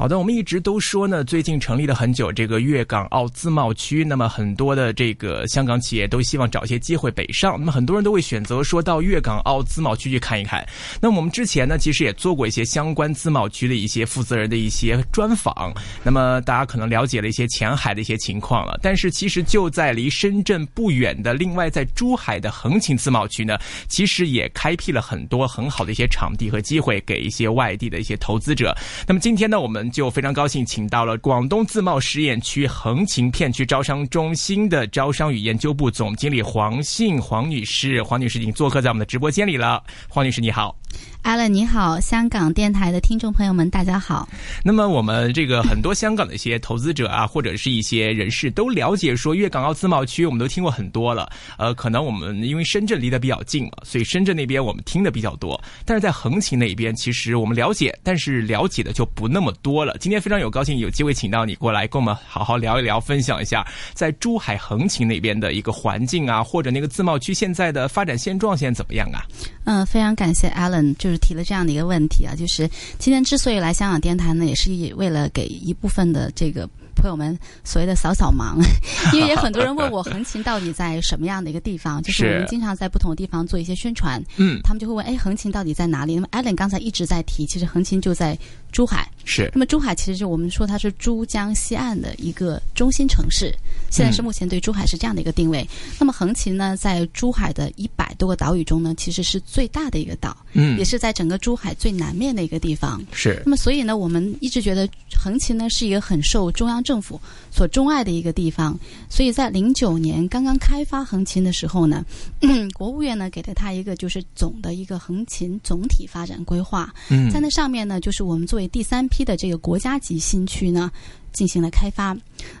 好的，我们一直都说呢，最近成立了很久这个粤港澳自贸区，那么很多的这个香港企业都希望找一些机会北上，那么很多人都会选择说到粤港澳自贸区去看一看。那么我们之前呢，其实也做过一些相关自贸区的一些负责人的一些专访，那么大家可能了解了一些前海的一些情况了。但是其实就在离深圳不远的，另外在珠海的横琴自贸区呢，其实也开辟了很多很好的一些场地和机会给一些外地的一些投资者。那么今天呢，我们就非常高兴，请到了广东自贸试验区横琴片区招商中心的招商与研究部总经理黄信黄女士。黄女士已经做客在我们的直播间里了。黄女士，你好。阿伦你好，香港电台的听众朋友们，大家好。那么我们这个很多香港的一些投资者啊，或者是一些人士都了解说，粤港澳自贸区我们都听过很多了。呃，可能我们因为深圳离得比较近嘛，所以深圳那边我们听的比较多。但是在横琴那边，其实我们了解，但是了解的就不那么多了。今天非常有高兴有机会请到你过来，跟我们好好聊一聊，分享一下在珠海横琴那边的一个环境啊，或者那个自贸区现在的发展现状现在怎么样啊？嗯，非常感谢 Alan，就就是提了这样的一个问题啊，就是今天之所以来香港电台呢，也是为了给一部分的这个朋友们所谓的扫扫盲，因为也很多人问我横琴到底在什么样的一个地方，就是我们经常在不同的地方做一些宣传，嗯，他们就会问，哎，横琴到底在哪里？那么 Alan 刚才一直在提，其实横琴就在珠海，是。那么珠海其实就我们说它是珠江西岸的一个中心城市，现在是目前对珠海是这样的一个定位。那么横琴呢，在珠海的一百多个岛屿中呢，其实是最大的一个岛，嗯，也是在整个珠海最南面的一个地方。是。那么所以呢，我们一直觉得横琴呢是一个很受中央政府所钟爱的一个地方。所以在零九年刚刚开发横琴的时候呢，国务院呢给了他一个就是总的一个横琴总体发展规划。嗯，在那上面呢，就是我们作为第三批的这个国家级新区呢进行了开发。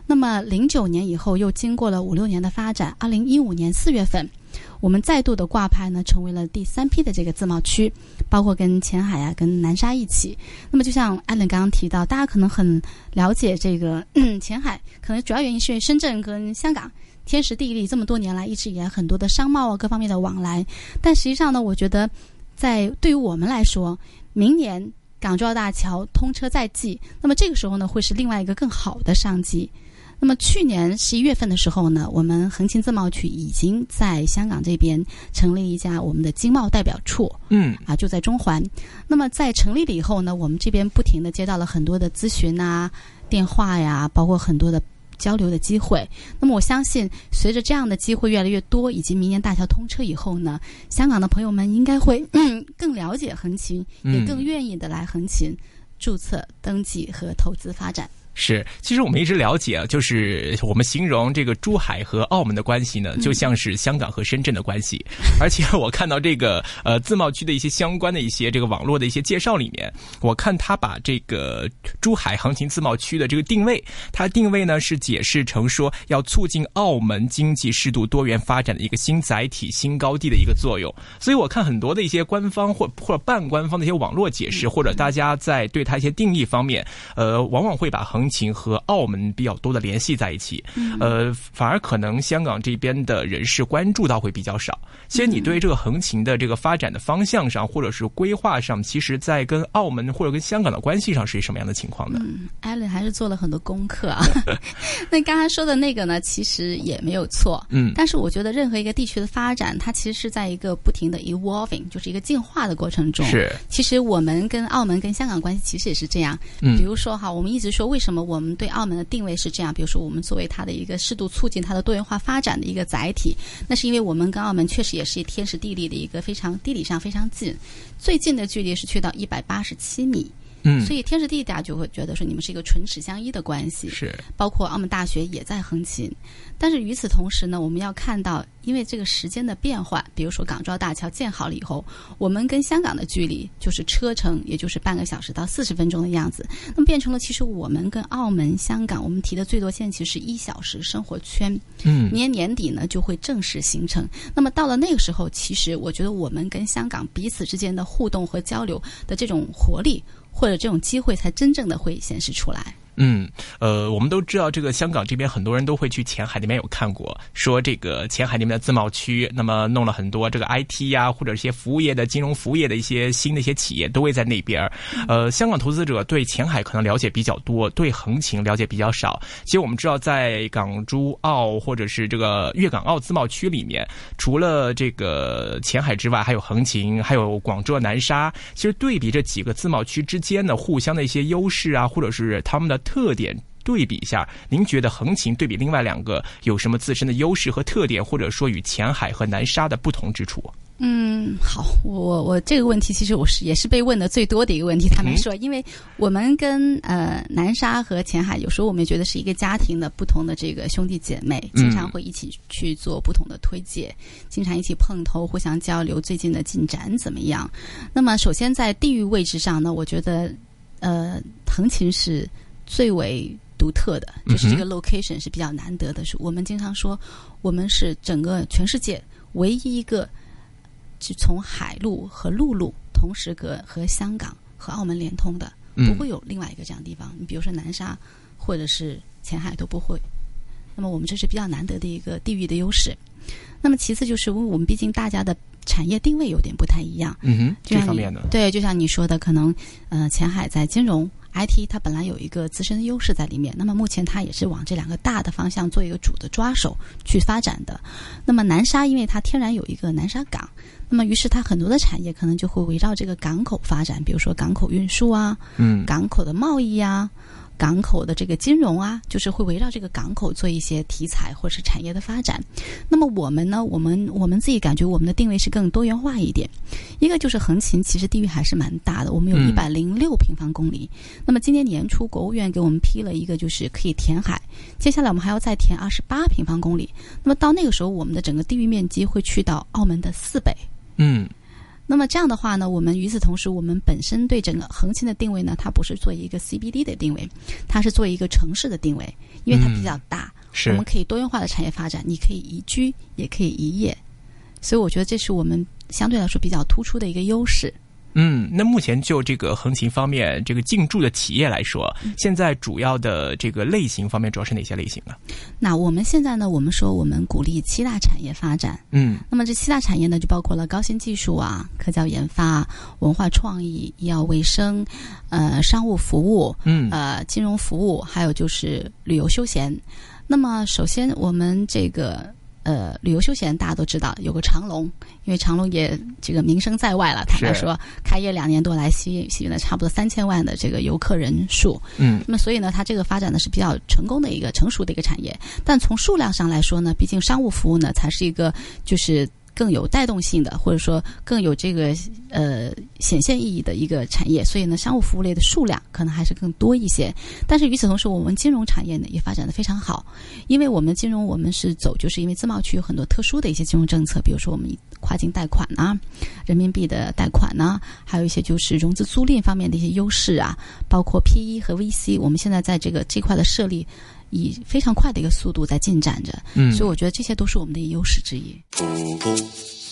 那么零九年以后又经过了五六年的发展，二零一五年四月份。我们再度的挂牌呢，成为了第三批的这个自贸区，包括跟前海啊、跟南沙一起。那么，就像艾伦刚刚提到，大家可能很了解这个 前海，可能主要原因是深圳跟香港天时地利，这么多年来一直以来很多的商贸啊各方面的往来。但实际上呢，我觉得在对于我们来说，明年港珠澳大桥通车在即，那么这个时候呢，会是另外一个更好的商机。那么去年十一月份的时候呢，我们横琴自贸区已经在香港这边成立一家我们的经贸代表处，嗯，啊，就在中环。那么在成立了以后呢，我们这边不停的接到了很多的咨询啊、电话呀，包括很多的交流的机会。那么我相信，随着这样的机会越来越多，以及明年大桥通车以后呢，香港的朋友们应该会更了解横琴，也更愿意的来横琴注册、登记和投资发展。是，其实我们一直了解啊，就是我们形容这个珠海和澳门的关系呢，就像是香港和深圳的关系。而且我看到这个呃自贸区的一些相关的一些这个网络的一些介绍里面，我看他把这个珠海横琴自贸区的这个定位，它定位呢是解释成说要促进澳门经济适度多元发展的一个新载体、新高地的一个作用。所以我看很多的一些官方或或者半官方的一些网络解释，或者大家在对它一些定义方面，呃，往往会把横琴和澳门比较多的联系在一起，呃，反而可能香港这边的人士关注到会比较少。其实你对这个横琴的这个发展的方向上，或者是规划上，其实在跟澳门或者跟香港的关系上是什么样的情况呢？嗯，艾伦还是做了很多功课啊。那刚才说的那个呢，其实也没有错。嗯，但是我觉得任何一个地区的发展，它其实是在一个不停的 evolving，就是一个进化的过程中。是，其实我们跟澳门跟香港关系其实也是这样。嗯，比如说哈，我们一直说为什么那么我们对澳门的定位是这样？比如说我们作为它的一个适度促进它的多元化发展的一个载体，那是因为我们跟澳门确实也是天时地利的一个非常地理上非常近，最近的距离是去到一百八十七米。嗯，所以天时地利大家就会觉得说你们是一个唇齿相依的关系。是，包括澳门大学也在横琴，但是与此同时呢，我们要看到，因为这个时间的变换，比如说港珠澳大桥建好了以后，我们跟香港的距离就是车程，也就是半个小时到四十分钟的样子，那么变成了其实我们跟澳门、香港，我们提的最多线其实是一小时生活圈。嗯，年年底呢就会正式形成。那么到了那个时候，其实我觉得我们跟香港彼此之间的互动和交流的这种活力。或者这种机会才真正的会显示出来。嗯，呃，我们都知道这个香港这边很多人都会去前海那边有看过，说这个前海那边的自贸区，那么弄了 很多这个 IT 呀、或者一些服务业的金融服务业的一些新的一些企业都会在那边。呃，香港投资者对前海可能了解比较多，对横琴了解比较少。其实我们知道，在港珠澳或者是这个粤港澳自贸区里面，除了这个前海之外，还有横琴，还有广州南沙。其实对比这几个自贸区之间的互相的一些优势啊，或者是他们的特点对比一下，您觉得横琴对比另外两个有什么自身的优势和特点，或者说与前海和南沙的不同之处？嗯，好，我我我这个问题其实我是也是被问的最多的一个问题。坦白说，因为我们跟呃南沙和前海有时候我们觉得是一个家庭的不同的这个兄弟姐妹，经常会一起去做不同的推介，经常一起碰头，互相交流最近的进展怎么样。那么首先在地域位置上呢，我觉得呃横琴是最为独特的，就是这个 location 是比较难得的。是我们经常说，我们是整个全世界唯一一个。是从海路和陆路同时和和香港和澳门连通的，不会有另外一个这样的地方。你比如说南沙或者是前海都不会。那么我们这是比较难得的一个地域的优势。那么其次就是因为我们毕竟大家的产业定位有点不太一样。嗯哼，这方面的对，就像你说的，可能呃前海在金融。IT 它本来有一个自身的优势在里面，那么目前它也是往这两个大的方向做一个主的抓手去发展的。那么南沙因为它天然有一个南沙港，那么于是它很多的产业可能就会围绕这个港口发展，比如说港口运输啊，嗯，港口的贸易呀。港口的这个金融啊，就是会围绕这个港口做一些题材或者是产业的发展。那么我们呢，我们我们自己感觉我们的定位是更多元化一点。一个就是横琴，其实地域还是蛮大的，我们有一百零六平方公里。那么今年年初，国务院给我们批了一个，就是可以填海。接下来我们还要再填二十八平方公里。那么到那个时候，我们的整个地域面积会去到澳门的四倍。嗯。那么这样的话呢，我们与此同时，我们本身对整个横琴的定位呢，它不是做一个 CBD 的定位，它是做一个城市的定位，因为它比较大，我们可以多元化的产业发展，你可以宜居，也可以宜业，所以我觉得这是我们相对来说比较突出的一个优势。嗯，那目前就这个横琴方面，这个进驻的企业来说，现在主要的这个类型方面主要是哪些类型呢？那我们现在呢，我们说我们鼓励七大产业发展。嗯，那么这七大产业呢，就包括了高新技术啊、科教研发、文化创意、医药卫生、呃商务服务、嗯呃金融服务，还有就是旅游休闲。那么首先我们这个。呃，旅游休闲大家都知道有个长隆，因为长隆也这个名声在外了。坦白说，开业两年多来，吸吸引了差不多三千万的这个游客人数。嗯，那么所以呢，它这个发展呢是比较成功的一个成熟的一个产业。但从数量上来说呢，毕竟商务服务呢才是一个就是。更有带动性的，或者说更有这个呃显现意义的一个产业，所以呢，商务服务类的数量可能还是更多一些。但是与此同时，我们金融产业呢也发展的非常好，因为我们金融我们是走，就是因为自贸区有很多特殊的一些金融政策，比如说我们跨境贷款啊，人民币的贷款呢，还有一些就是融资租赁方面的一些优势啊，包括 PE 和 VC，我们现在在这个这块的设立。以非常快的一个速度在进展着，嗯，所以我觉得这些都是我们的优势之一。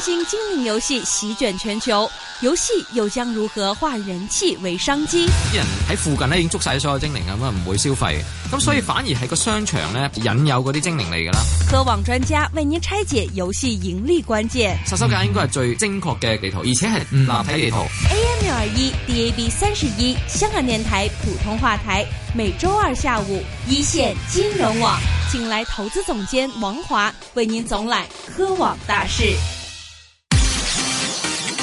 新兴精灵遊戲席卷全球，游戲又將如何化人氣為商機？啲人喺附近咧已經捉晒所有精靈咁啊，唔會消費，咁所以反而係個商場咧引誘嗰啲精靈嚟噶啦。科網專家為您拆解遊戲盈利關鍵。殺手鐧應該係最精確嘅地圖，而且係立體地圖。AM 六二一，DAB 三十一，香港電台普通話台，每周二下午一線金融網，請來投資總監王華為您總攬科網大事。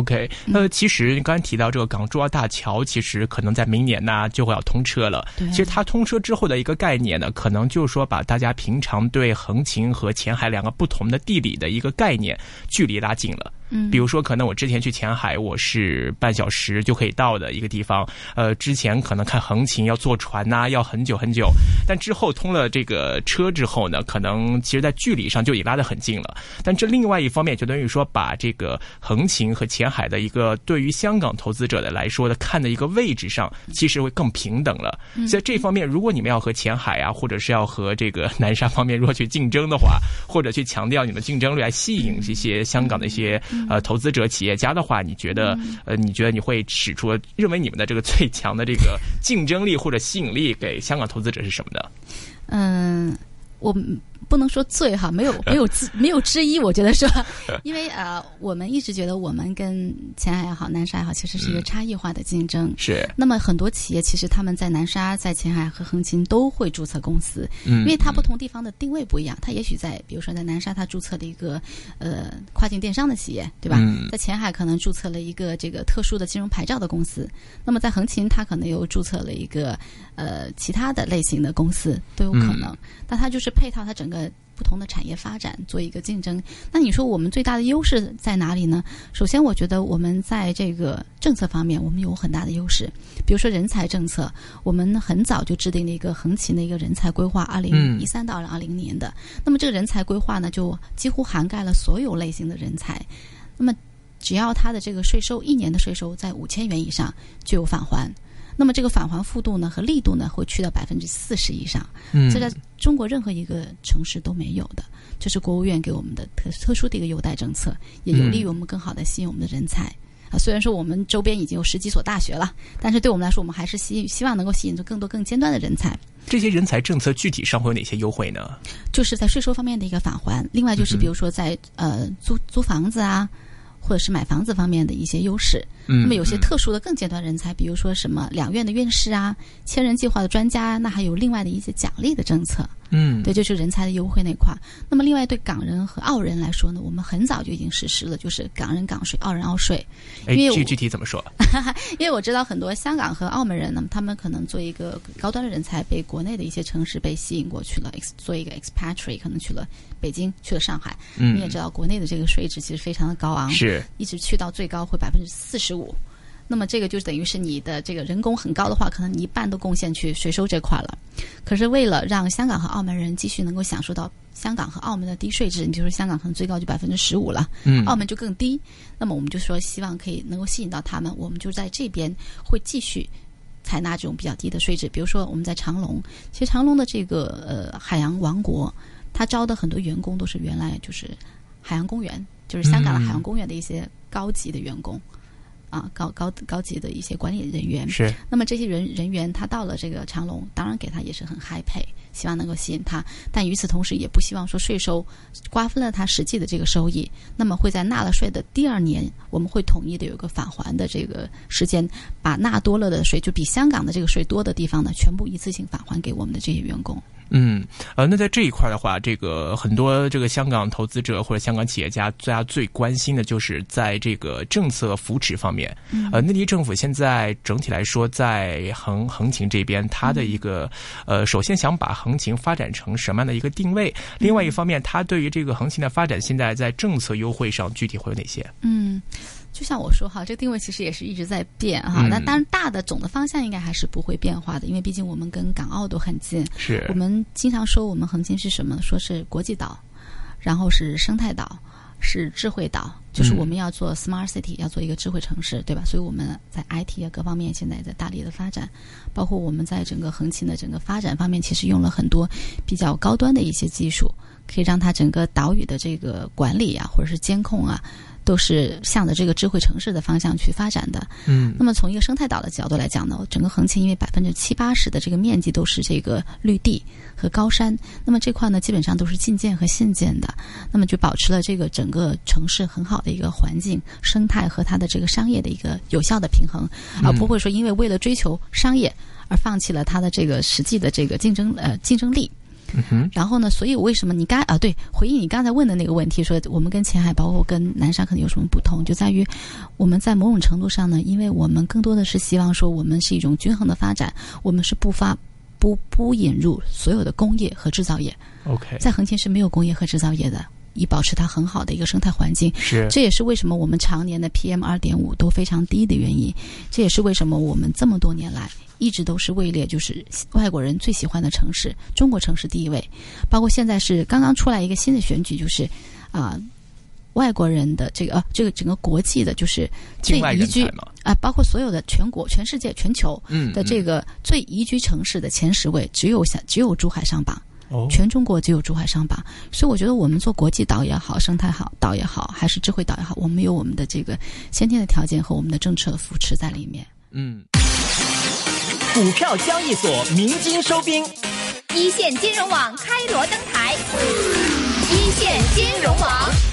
OK，那，其实你刚才提到这个港珠澳大桥，其实可能在明年呢就会要通车了。对其实它通车之后的一个概念呢，可能就是说把大家平常对横琴和前海两个不同的地理的一个概念距离拉近了。嗯比如说，可能我之前去前海，我是半小时就可以到的一个地方。呃，之前可能看横琴要坐船呐、要很久很久。但之后通了这个车之后呢，可能其实在距离上就已拉得很近了。但这另外一方面，就等于说把这个横琴和前海的一个对于香港投资者的来说的看的一个位置上，其实会更平等了。所以这方面，如果你们要和前海啊，或者是要和这个南沙方面如果去竞争的话，或者去强调你们竞争力来吸引这些香港的一些呃投资者、企业家的话，你觉得呃，你觉得你会使出认为你们的这个最强的这个竞争力或者吸引力给香港投资者是什么呢？嗯，我们不能说最哈，没有 没有之没有之一，我觉得是吧？因为呃，我们一直觉得我们跟前海也好，南沙也好，其实是一个差异化的竞争。是，那么很多企业其实他们在南沙、在前海和横琴都会注册公司，嗯因为它不同地方的定位不一样。它也许在比如说在南沙，它注册了一个呃跨境电商的企业，对吧？嗯在前海可能注册了一个这个特殊的金融牌照的公司，那么在横琴它可能又注册了一个呃其他的类型的公司都有可能。但它就是配套它整个不同的产业发展做一个竞争。那你说我们最大的优势在哪里呢？首先，我觉得我们在这个政策方面，我们有很大的优势。比如说人才政策，我们很早就制定了一个横琴的一个人才规划，二零一三到二零二零年的。那么这个人才规划呢，就几乎涵盖了所有类型的人才。那么只要他的这个税收一年的税收在五千元以上，就有返还。那么这个返还幅度呢和力度呢会去到百分之四十以上，嗯这在中国任何一个城市都没有的，这是国务院给我们的特特殊的一个优待政策，也有利于我们更好的吸引我们的人才。啊，虽然说我们周边已经有十几所大学了，但是对我们来说，我们还是希希望能够吸引出更多更尖端的人才。这些人才政策具体上会有哪些优惠呢？就是在税收方面的一个返还，另外就是比如说在呃租租房子啊，或者是买房子方面的一些优势。嗯那么有些特殊的更尖端人才，比如说什么两院的院士啊、千人计划的专家，那还有另外的一些奖励的政策。嗯，对，就是人才的优惠那块。那么另外对港人和澳人来说呢，我们很早就已经实施了，就是港人港税、澳人澳税。哎，因为我这具体怎么说？因为我知道很多香港和澳门人那么，他们可能做一个高端的人才，被国内的一些城市被吸引过去了做一个 expatriate，可能去了北京，去了上海。嗯你也知道，国内的这个税制其实非常的高昂，是，一直去到最高会百分之四十五。那么这个就等于是你的这个人工很高的话，可能你一半都贡献去税收这块了。可是为了让香港和澳门人继续能够享受到香港和澳门的低税制，你比如说香港可能最高就百分之十五了，嗯澳门就更低。那么我们就说希望可以能够吸引到他们，我们就在这边会继续采纳这种比较低的税制。比如说我们在长隆，其实长隆的这个呃海洋王国，它招的很多员工都是原来就是海洋公园，就是香港的海洋公园的一些高级的员工。啊，高高高级的一些管理人员是，那么这些人人员他到了这个长隆，当然给他也是很 high pay，希望能够吸引他，但与此同时也不希望说税收瓜分了他实际的这个收益，那么会在纳了税的第二年，我们会统一的有一个返还的这个时间，把纳多了的税，就比香港的这个税多的地方呢，全部一次性返还给我们的这些员工。嗯，呃，那在这一块的话，这个很多这个香港投资者或者香港企业家，大家最关心的就是在这个政策扶持方面。呃，内地政府现在整体来说，在横横琴这边，它的一个呃，首先想把横琴发展成什么样的一个定位？另外一方面，它对于这个横琴的发展，现在在政策优惠上具体会有哪些？嗯，就像我说哈，这个定位其实也是一直在变哈。嗯那、当然大的总的方向应该还是不会变化的，因为毕竟我们跟港澳都很近。是我们经常说我们横琴是什么？说是国际岛，然后是生态岛，是智慧岛，就是嗯我们要做 smart city，、要做一个智慧城市，对吧？所以我们在 IT 啊各方面现在在大力的发展，包括我们在整个横琴的整个发展方面，其实用了很多比较高端的一些技术，可以让它整个岛屿的这个管理啊，或者是监控啊。都是向着这个智慧城市的方向去发展的。嗯那么从一个生态岛的角度来讲呢，整个横琴因为百分之七八十的这个面积都是这个绿地和高山，那么这块呢基本上都是近建和现建的，那么就保持了这个整个城市很好的一个环境生态和它的这个商业的一个有效的平衡，而不会说因为为了追求商业而放弃了它的这个实际的这个竞争呃竞争力。嗯哼，然后呢，所以为什么你刚啊对回应你刚才问的那个问题，说我们跟前海包括跟南沙可能有什么不同，就在于我们在某种程度上呢，因为我们更多的是希望说我们是一种均衡的发展，我们是不发不不引入所有的工业和制造业，OK，在横琴是没有工业和制造业的，以保持它很好的一个生态环境。是这也是为什么我们常年的 PM 二点五都非常低的原因。这也是为什么我们这么多年来一直都是位列就是外国人最喜欢的城市，中国城市第一位。包括现在是刚刚出来一个新的选举，就是啊、外国人的这个呃这个整个国际的就是最宜居啊、包括所有的全国、全世界、全球嗯的这个最宜居城市的前十位，只有下只有珠海上榜。哦全中国只有珠海商榜，所以我觉得我们做国际岛也好，生态好岛也好，还是智慧岛也好，我们有我们的这个先天的条件和我们的政策扶持在里面。嗯。股票交易所鸣金收兵，一线金融网开锣登台，一线金融网。